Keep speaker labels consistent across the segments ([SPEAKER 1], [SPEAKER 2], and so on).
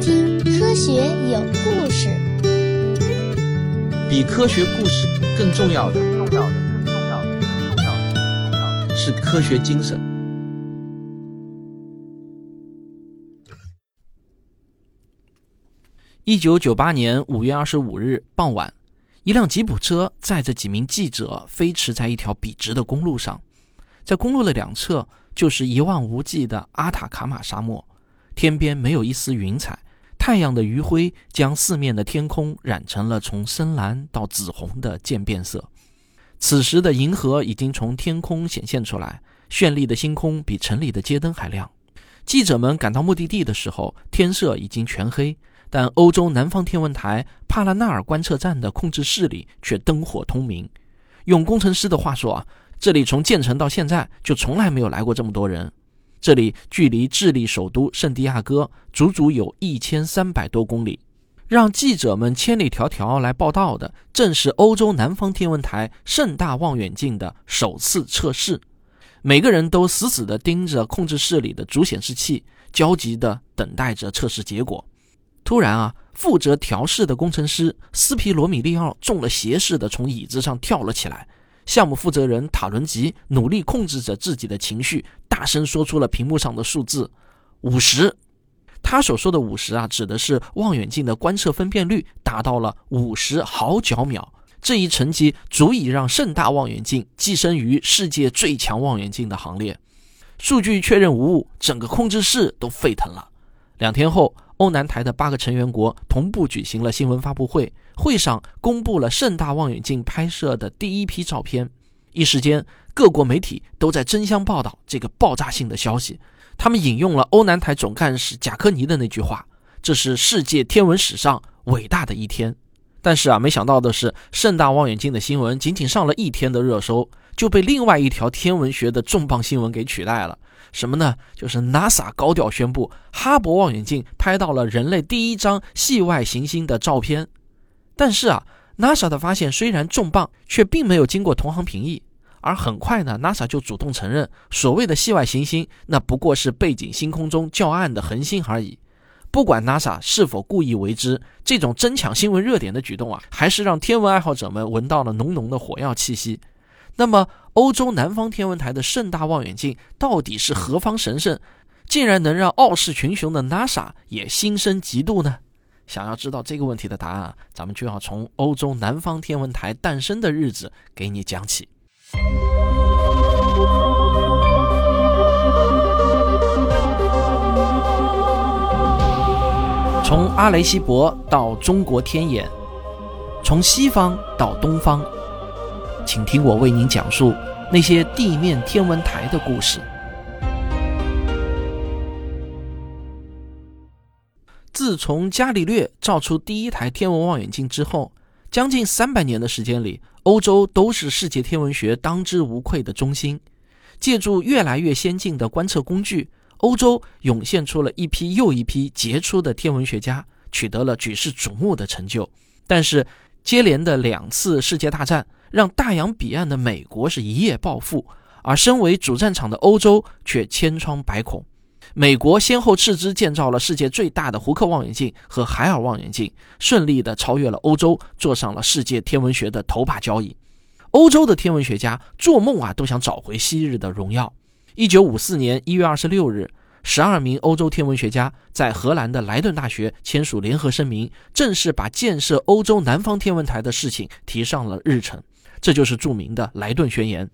[SPEAKER 1] 听《科学有故事》。
[SPEAKER 2] 比科学故事更重要的，重要的，更重要的，更重要的，更重要的是科学精神。
[SPEAKER 3] 一九九八年五月二十五日傍晚，一辆吉普车载着几名记者飞驰在一条笔直的公路上，在公路的两侧就是一望无际的阿塔卡马沙漠。天边没有一丝云彩，太阳的余晖将四面的天空染成了从深蓝到紫红的渐变色。此时的银河已经从天空显现出来，绚丽的星空比城里的街灯还亮。记者们赶到目的地的时候，天色已经全黑，但欧洲南方天文台帕拉纳尔观测站的控制室里却灯火通明。用工程师的话说啊，这里从建成到现在就从来没有来过这么多人。这里距离智利首都圣地亚哥足足有一千三百多公里，让记者们千里迢迢来报道的，正是欧洲南方天文台盛大望远镜的首次测试。每个人都死死地盯着控制室里的主显示器，焦急地等待着测试结果。突然啊，负责调试的工程师斯皮罗米利奥中了邪似的从椅子上跳了起来。项目负责人塔伦吉努力控制着自己的情绪，大声说出了屏幕上的数字五十。他所说的五十啊，指的是望远镜的观测分辨率达到了五十毫角秒。这一成绩足以让盛大望远镜跻身于世界最强望远镜的行列。数据确认无误，整个控制室都沸腾了。两天后，欧南台的八个成员国同步举行了新闻发布会。会上公布了盛大望远镜拍摄的第一批照片，一时间各国媒体都在争相报道这个爆炸性的消息。他们引用了欧南台总干事贾科尼的那句话：“这是世界天文史上伟大的一天。”但是啊，没想到的是，盛大望远镜的新闻仅仅上了一天的热搜，就被另外一条天文学的重磅新闻给取代了。什么呢？就是 NASA 高调宣布，哈勃望远镜拍到了人类第一张系外行星的照片。但是啊，NASA 的发现虽然重磅，却并没有经过同行评议。而很快呢，NASA 就主动承认，所谓的系外行星，那不过是背景星空中较暗的恒星而已。不管 NASA 是否故意为之，这种争抢新闻热点的举动啊，还是让天文爱好者们闻到了浓浓的火药气息。那么，欧洲南方天文台的盛大望远镜到底是何方神圣，竟然能让傲视群雄的 NASA 也心生嫉妒呢？想要知道这个问题的答案，咱们就要从欧洲南方天文台诞生的日子给你讲起。从阿雷西博到中国天眼，从西方到东方，请听我为您讲述那些地面天文台的故事。自从伽利略造出第一台天文望远镜之后，将近三百年的时间里，欧洲都是世界天文学当之无愧的中心。借助越来越先进的观测工具，欧洲涌现出了一批又一批杰出的天文学家，取得了举世瞩目的成就。但是，接连的两次世界大战让大洋彼岸的美国是一夜暴富，而身为主战场的欧洲却千疮百孔。美国先后斥资建造了世界最大的胡克望远镜和海尔望远镜，顺利地超越了欧洲，坐上了世界天文学的头把交椅。欧洲的天文学家做梦啊都想找回昔日的荣耀。一九五四年一月二十六日，十二名欧洲天文学家在荷兰的莱顿大学签署联合声明，正式把建设欧洲南方天文台的事情提上了日程。这就是著名的莱顿宣言。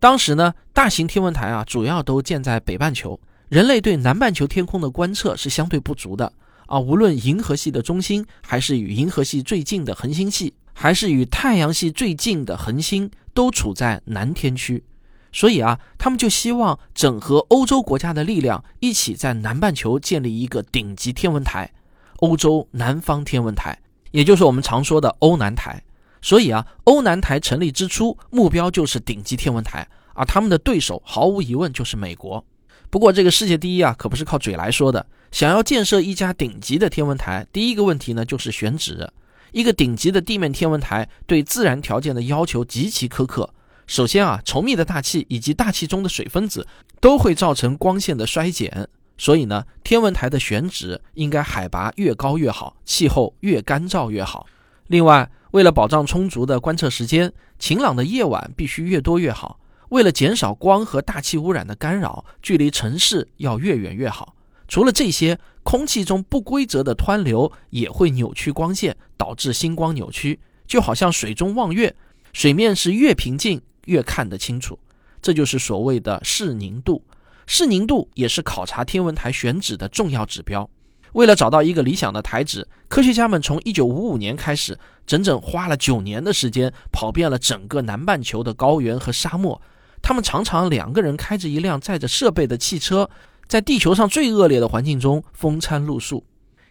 [SPEAKER 3] 当时呢，大型天文台啊主要都建在北半球。人类对南半球天空的观测是相对不足的啊，无论银河系的中心，还是与银河系最近的恒星系，还是与太阳系最近的恒星，都处在南天区。所以啊，他们就希望整合欧洲国家的力量，一起在南半球建立一个顶级天文台——欧洲南方天文台，也就是我们常说的欧南台。所以啊，欧南台成立之初，目标就是顶级天文台，而他们的对手毫无疑问就是美国。不过，这个世界第一啊，可不是靠嘴来说的。想要建设一家顶级的天文台，第一个问题呢，就是选址。一个顶级的地面天文台对自然条件的要求极其苛刻。首先啊，稠密的大气以及大气中的水分子都会造成光线的衰减，所以呢，天文台的选址应该海拔越高越好，气候越干燥越好。另外，为了保障充足的观测时间，晴朗的夜晚必须越多越好。为了减少光和大气污染的干扰，距离城市要越远越好。除了这些，空气中不规则的湍流也会扭曲光线，导致星光扭曲，就好像水中望月，水面是越平静越看得清楚。这就是所谓的视宁度。视宁度也是考察天文台选址的重要指标。为了找到一个理想的台址，科学家们从1955年开始，整整花了九年的时间，跑遍了整个南半球的高原和沙漠。他们常常两个人开着一辆载着设备的汽车，在地球上最恶劣的环境中风餐露宿。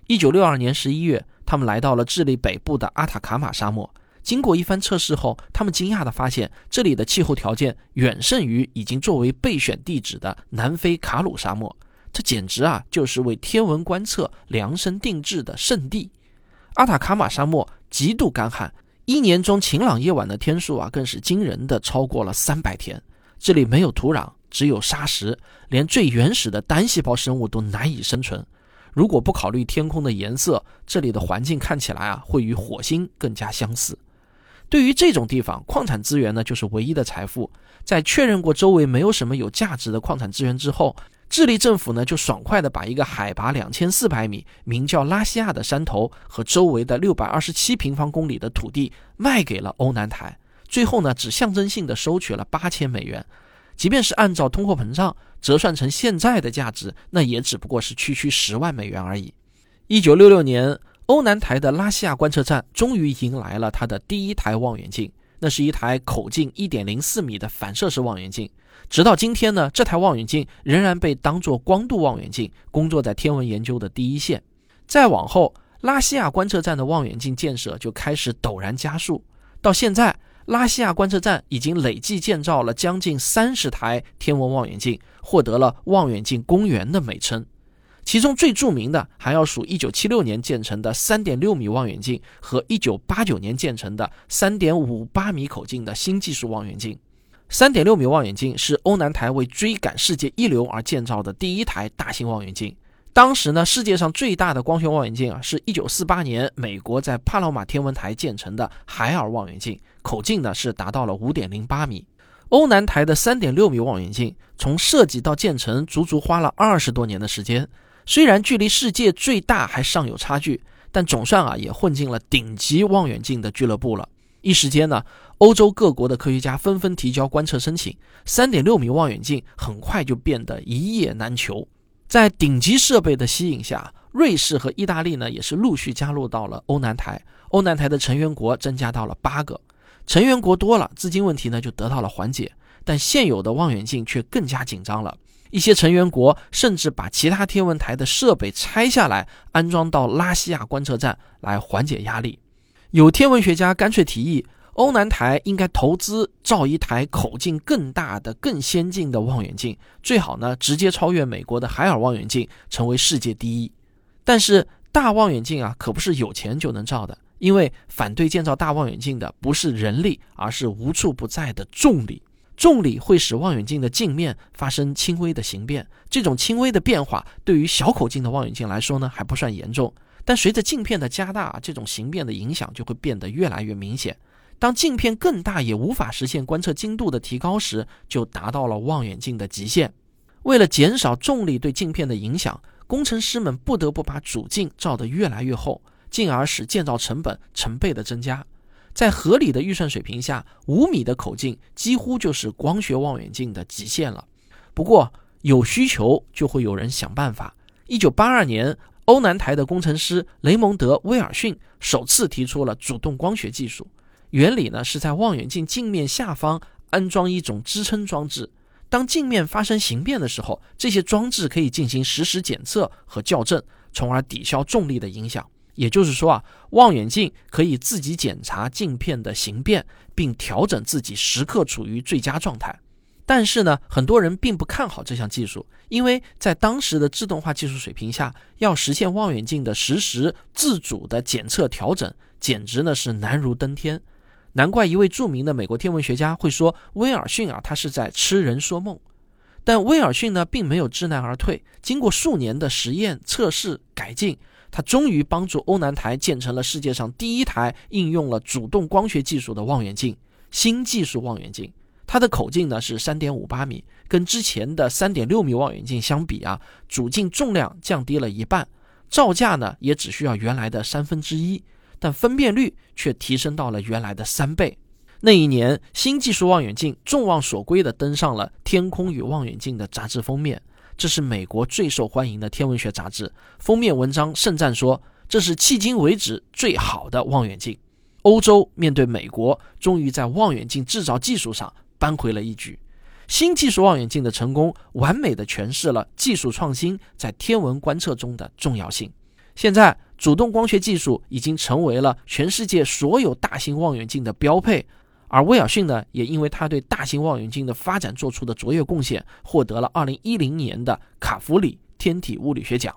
[SPEAKER 3] 1962年11月，他们来到了智利北部的阿塔卡马沙漠。经过一番测试后，他们惊讶地发现，这里的气候条件远胜于已经作为备选地址的南非卡鲁沙漠。这简直啊，就是为天文观测量身定制的圣地。阿塔卡马沙漠极度干旱，一年中晴朗夜晚的天数啊，更是惊人的超过了三百天。这里没有土壤，只有沙石，连最原始的单细胞生物都难以生存。如果不考虑天空的颜色，这里的环境看起来啊，会与火星更加相似。对于这种地方，矿产资源呢就是唯一的财富。在确认过周围没有什么有价值的矿产资源之后，智利政府呢就爽快地把一个海拔两千四百米、名叫拉西亚的山头和周围的六百二十七平方公里的土地卖给了欧南台。最后呢，只象征性地收取了八千美元。即便是按照通货膨胀折算成现在的价值，那也只不过是区区十万美元而已。一九六六年。欧南台的拉西亚观测站终于迎来了它的第一台望远镜，那是一台口径1.04米的反射式望远镜。直到今天呢，这台望远镜仍然被当作光度望远镜，工作在天文研究的第一线。再往后，拉西亚观测站的望远镜建设就开始陡然加速。到现在，拉西亚观测站已经累计建造了将近三十台天文望远镜，获得了“望远镜公园”的美称。其中最著名的还要数1976年建成的3.6米望远镜和1989年建成的3.58米口径的新技术望远镜。3.6米望远镜是欧南台为追赶世界一流而建造的第一台大型望远镜。当时呢，世界上最大的光学望远镜啊，是一九四八年美国在帕劳马天文台建成的海尔望远镜，口径呢是达到了5.08米。欧南台的3.6米望远镜从设计到建成足足花了二十多年的时间。虽然距离世界最大还尚有差距，但总算啊也混进了顶级望远镜的俱乐部了。一时间呢，欧洲各国的科学家纷纷提交观测申请，三点六米望远镜很快就变得一叶难求。在顶级设备的吸引下，瑞士和意大利呢也是陆续加入到了欧南台。欧南台的成员国增加到了八个，成员国多了，资金问题呢就得到了缓解，但现有的望远镜却更加紧张了。一些成员国甚至把其他天文台的设备拆下来，安装到拉西亚观测站来缓解压力。有天文学家干脆提议，欧南台应该投资造一台口径更大的、更先进的望远镜，最好呢直接超越美国的海尔望远镜，成为世界第一。但是大望远镜啊，可不是有钱就能造的，因为反对建造大望远镜的不是人力，而是无处不在的重力。重力会使望远镜的镜面发生轻微的形变，这种轻微的变化对于小口径的望远镜来说呢还不算严重，但随着镜片的加大，这种形变的影响就会变得越来越明显。当镜片更大也无法实现观测精度的提高时，就达到了望远镜的极限。为了减少重力对镜片的影响，工程师们不得不把主镜照得越来越厚，进而使建造成本成倍的增加。在合理的预算水平下，五米的口径几乎就是光学望远镜的极限了。不过，有需求就会有人想办法。一九八二年，欧南台的工程师雷蒙德·威尔逊首次提出了主动光学技术。原理呢是在望远镜镜面下方安装一种支撑装置，当镜面发生形变的时候，这些装置可以进行实时检测和校正，从而抵消重力的影响。也就是说啊，望远镜可以自己检查镜片的形变，并调整自己时刻处于最佳状态。但是呢，很多人并不看好这项技术，因为在当时的自动化技术水平下，要实现望远镜的实时自主的检测调整，简直呢是难如登天。难怪一位著名的美国天文学家会说，威尔逊啊，他是在痴人说梦。但威尔逊呢，并没有知难而退。经过数年的实验、测试、改进，他终于帮助欧南台建成了世界上第一台应用了主动光学技术的望远镜——新技术望远镜。它的口径呢是三点五八米，跟之前的三点六米望远镜相比啊，主镜重量降低了一半，造价呢也只需要原来的三分之一，但分辨率却提升到了原来的三倍。那一年，新技术望远镜众望所归地登上了《天空与望远镜》的杂志封面。这是美国最受欢迎的天文学杂志，封面文章盛赞说这是迄今为止最好的望远镜。欧洲面对美国，终于在望远镜制造技术上扳回了一局。新技术望远镜的成功，完美的诠释了技术创新在天文观测中的重要性。现在，主动光学技术已经成为了全世界所有大型望远镜的标配。而威尔逊呢，也因为他对大型望远镜的发展做出的卓越贡献，获得了2010年的卡弗里天体物理学奖。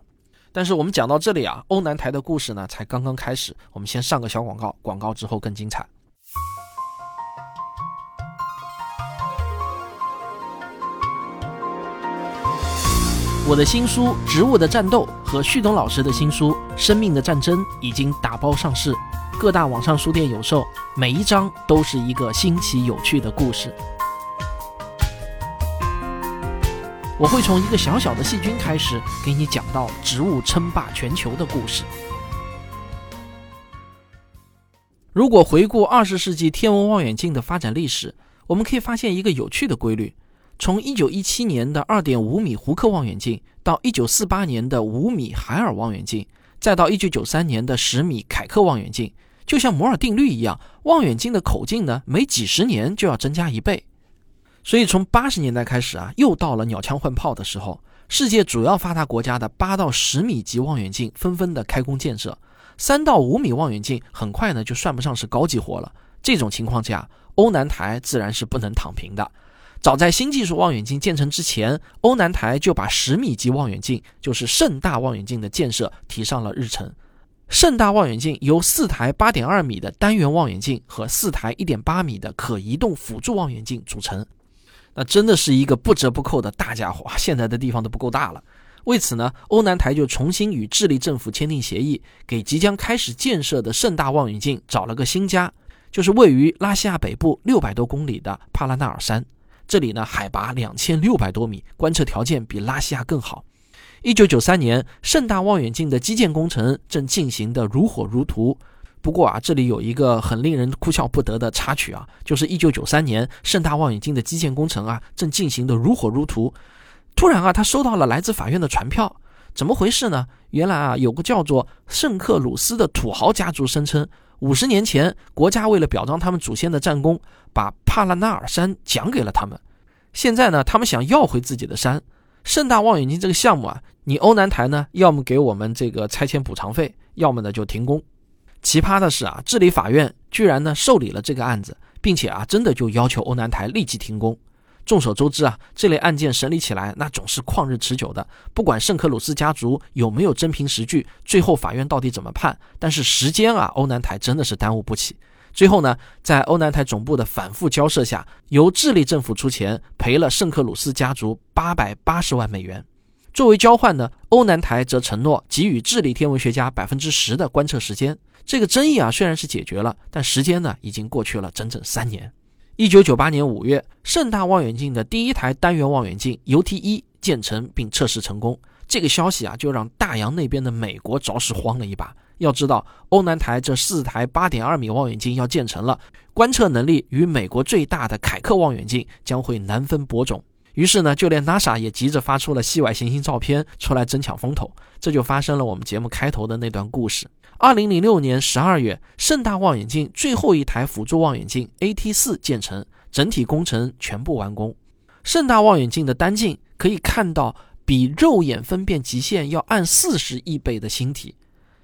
[SPEAKER 3] 但是我们讲到这里啊，欧南台的故事呢才刚刚开始。我们先上个小广告，广告之后更精彩。我的新书《植物的战斗》和旭东老师的新书《生命的战争》已经打包上市。各大网上书店有售，每一章都是一个新奇有趣的故事。我会从一个小小的细菌开始，给你讲到植物称霸全球的故事。如果回顾二十世纪天文望远镜的发展历史，我们可以发现一个有趣的规律：从一九一七年的二点五米胡克望远镜，到一九四八年的五米海尔望远镜，再到一九九三年的十米凯克望远镜。就像摩尔定律一样，望远镜的口径呢，每几十年就要增加一倍。所以从八十年代开始啊，又到了鸟枪换炮的时候。世界主要发达国家的八到十米级望远镜纷纷的开工建设，三到五米望远镜很快呢就算不上是高级活了。这种情况下，欧南台自然是不能躺平的。早在新技术望远镜建成之前，欧南台就把十米级望远镜，就是盛大望远镜的建设提上了日程。盛大望远镜由四台八点二米的单元望远镜和四台一点八米的可移动辅助望远镜组成，那真的是一个不折不扣的大家伙。现在的地方都不够大了。为此呢，欧南台就重新与智利政府签订协议，给即将开始建设的盛大望远镜找了个新家，就是位于拉西亚北部六百多公里的帕拉纳尔山。这里呢，海拔两千六百多米，观测条件比拉西亚更好。一九九三年，盛大望远镜的基建工程正进行的如火如荼。不过啊，这里有一个很令人哭笑不得的插曲啊，就是一九九三年，盛大望远镜的基建工程啊正进行的如火如荼。突然啊，他收到了来自法院的传票，怎么回事呢？原来啊，有个叫做圣克鲁斯的土豪家族声称，五十年前国家为了表彰他们祖先的战功，把帕拉纳尔山奖给了他们。现在呢，他们想要回自己的山。盛大望远镜这个项目啊，你欧南台呢，要么给我们这个拆迁补偿费，要么呢就停工。奇葩的是啊，治理法院居然呢受理了这个案子，并且啊真的就要求欧南台立即停工。众所周知啊，这类案件审理起来那总是旷日持久的。不管圣克鲁斯家族有没有真凭实据，最后法院到底怎么判，但是时间啊，欧南台真的是耽误不起。最后呢，在欧南台总部的反复交涉下，由智利政府出钱赔了圣克鲁斯家族八百八十万美元。作为交换呢，欧南台则承诺给予智利天文学家百分之十的观测时间。这个争议啊，虽然是解决了，但时间呢，已经过去了整整三年。一九九八年五月，盛大望远镜的第一台单元望远镜 UT 一建成并测试成功。这个消息啊，就让大洋那边的美国着实慌了一把。要知道，欧南台这四台八点二米望远镜要建成了，观测能力与美国最大的凯克望远镜将会难分伯仲。于是呢，就连 NASA 也急着发出了系外行星照片出来争抢风头。这就发生了我们节目开头的那段故事。二零零六年十二月，盛大望远镜最后一台辅助望远镜 AT 四建成，整体工程全部完工。盛大望远镜的单镜可以看到比肉眼分辨极限要暗四十亿倍的星体。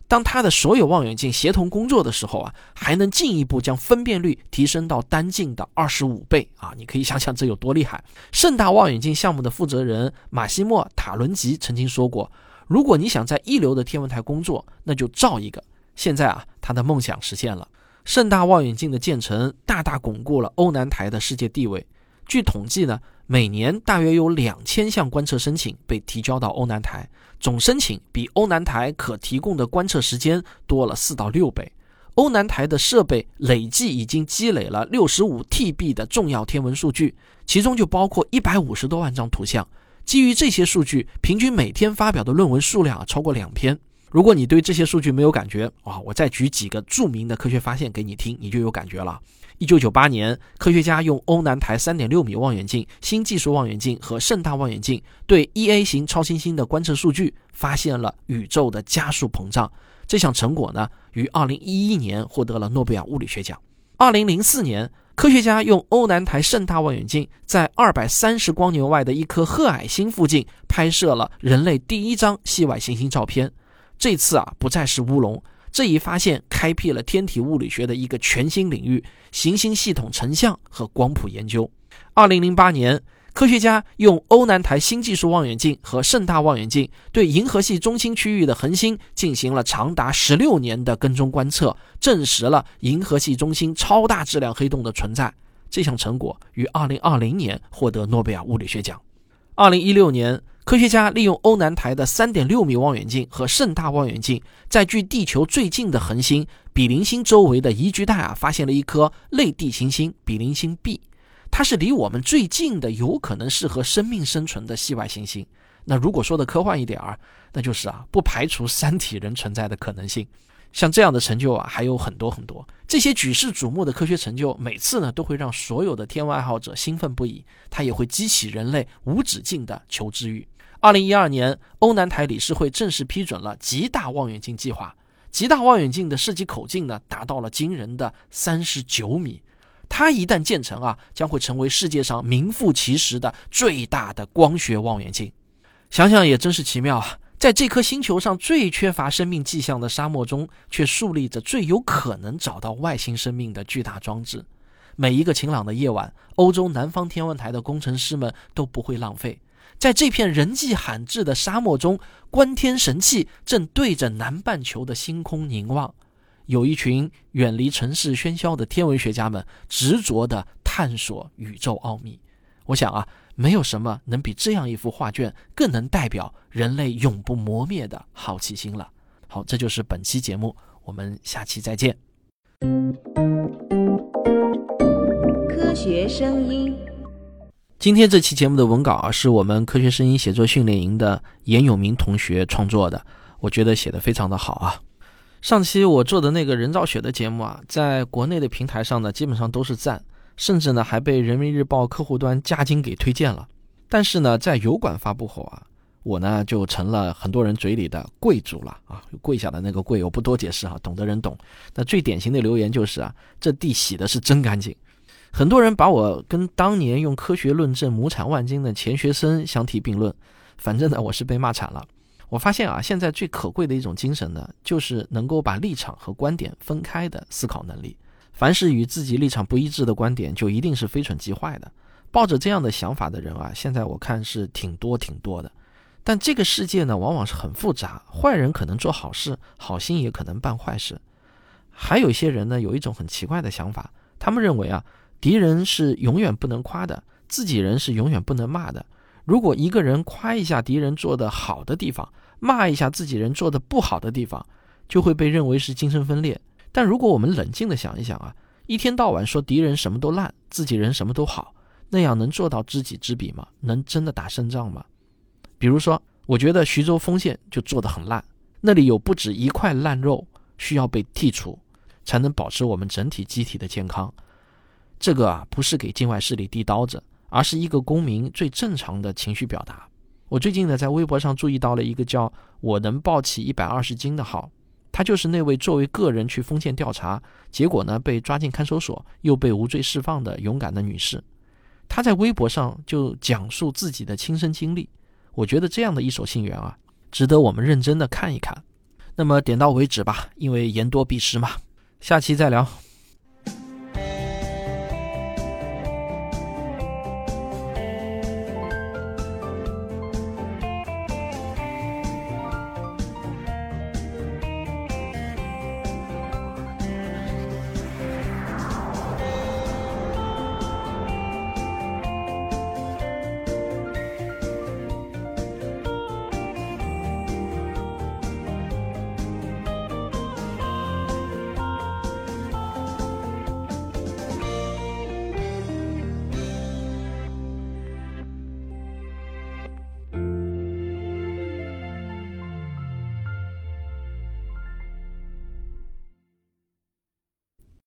[SPEAKER 3] 当它的所有望远镜协同工作的时候啊，还能进一步将分辨率提升到单镜的二十五倍啊！你可以想想这有多厉害。盛大望远镜项目的负责人马西莫·塔伦吉曾经说过：“如果你想在一流的天文台工作，那就造一个。”现在啊，他的梦想实现了。盛大望远镜的建成大大巩固了欧南台的世界地位。据统计呢，每年大约有两千项观测申请被提交到欧南台，总申请比欧南台可提供的观测时间多了四到六倍。欧南台的设备累计已经积累了六十五 TB 的重要天文数据，其中就包括一百五十多万张图像。基于这些数据，平均每天发表的论文数量啊超过两篇。如果你对这些数据没有感觉，哇，我再举几个著名的科学发现给你听，你就有感觉了。一九九八年，科学家用欧南台三点六米望远镜、新技术望远镜和盛大望远镜对 E A 型超新星的观测数据，发现了宇宙的加速膨胀。这项成果呢，于二零一一年获得了诺贝尔物理学奖。二零零四年，科学家用欧南台盛大望远镜在二百三十光年外的一颗褐矮星附近拍摄了人类第一张系外行星照片。这次啊，不再是乌龙。这一发现开辟了天体物理学的一个全新领域——行星系统成像和光谱研究。二零零八年，科学家用欧南台新技术望远镜和盛大望远镜对银河系中心区域的恒星进行了长达十六年的跟踪观测，证实了银河系中心超大质量黑洞的存在。这项成果于二零二零年获得诺贝尔物理学奖。二零一六年。科学家利用欧南台的三点六米望远镜和盛大望远镜，在距地球最近的恒星比邻星周围的宜居带啊，发现了一颗类地行星比邻星 B。它是离我们最近的有可能适合生命生存的系外行星。那如果说的科幻一点儿，那就是啊，不排除三体人存在的可能性。像这样的成就啊，还有很多很多。这些举世瞩目的科学成就，每次呢都会让所有的天文爱好者兴奋不已，它也会激起人类无止境的求知欲。二零一二年，欧南台理事会正式批准了极大望远镜计划。极大望远镜的设计口径呢，达到了惊人的三十九米。它一旦建成啊，将会成为世界上名副其实的最大的光学望远镜。想想也真是奇妙啊！在这颗星球上最缺乏生命迹象的沙漠中，却竖立着最有可能找到外星生命的巨大装置。每一个晴朗的夜晚，欧洲南方天文台的工程师们都不会浪费。在这片人迹罕至的沙漠中，观天神器正对着南半球的星空凝望。有一群远离城市喧嚣的天文学家们，执着地探索宇宙奥秘。我想啊，没有什么能比这样一幅画卷更能代表人类永不磨灭的好奇心了。好，这就是本期节目，我们下期再见。
[SPEAKER 4] 科学声音。
[SPEAKER 3] 今天这期节目的文稿啊，是我们科学声音写作训练营的严永明同学创作的，我觉得写的非常的好啊。上期我做的那个人造雪的节目啊，在国内的平台上呢，基本上都是赞，甚至呢还被人民日报客户端加精给推荐了。但是呢，在油管发布后啊，我呢就成了很多人嘴里的贵族了啊，跪下的那个跪，我不多解释哈，懂的人懂。那最典型的留言就是啊，这地洗的是真干净。很多人把我跟当年用科学论证亩产万斤的钱学森相提并论，反正呢，我是被骂惨了。我发现啊，现在最可贵的一种精神呢，就是能够把立场和观点分开的思考能力。凡是与自己立场不一致的观点，就一定是非蠢即坏的。抱着这样的想法的人啊，现在我看是挺多挺多的。但这个世界呢，往往是很复杂，坏人可能做好事，好心也可能办坏事。还有一些人呢，有一种很奇怪的想法，他们认为啊。敌人是永远不能夸的，自己人是永远不能骂的。如果一个人夸一下敌人做的好的地方，骂一下自己人做的不好的地方，就会被认为是精神分裂。但如果我们冷静的想一想啊，一天到晚说敌人什么都烂，自己人什么都好，那样能做到知己知彼吗？能真的打胜仗吗？比如说，我觉得徐州丰县就做得很烂，那里有不止一块烂肉需要被剔除，才能保持我们整体机体的健康。这个啊，不是给境外势力递刀子，而是一个公民最正常的情绪表达。我最近呢，在微博上注意到了一个叫“我能抱起一百二十斤”的号，他就是那位作为个人去封建调查，结果呢被抓进看守所，又被无罪释放的勇敢的女士。她在微博上就讲述自己的亲身经历，我觉得这样的一手信源啊，值得我们认真的看一看。那么点到为止吧，因为言多必失嘛，下期再聊。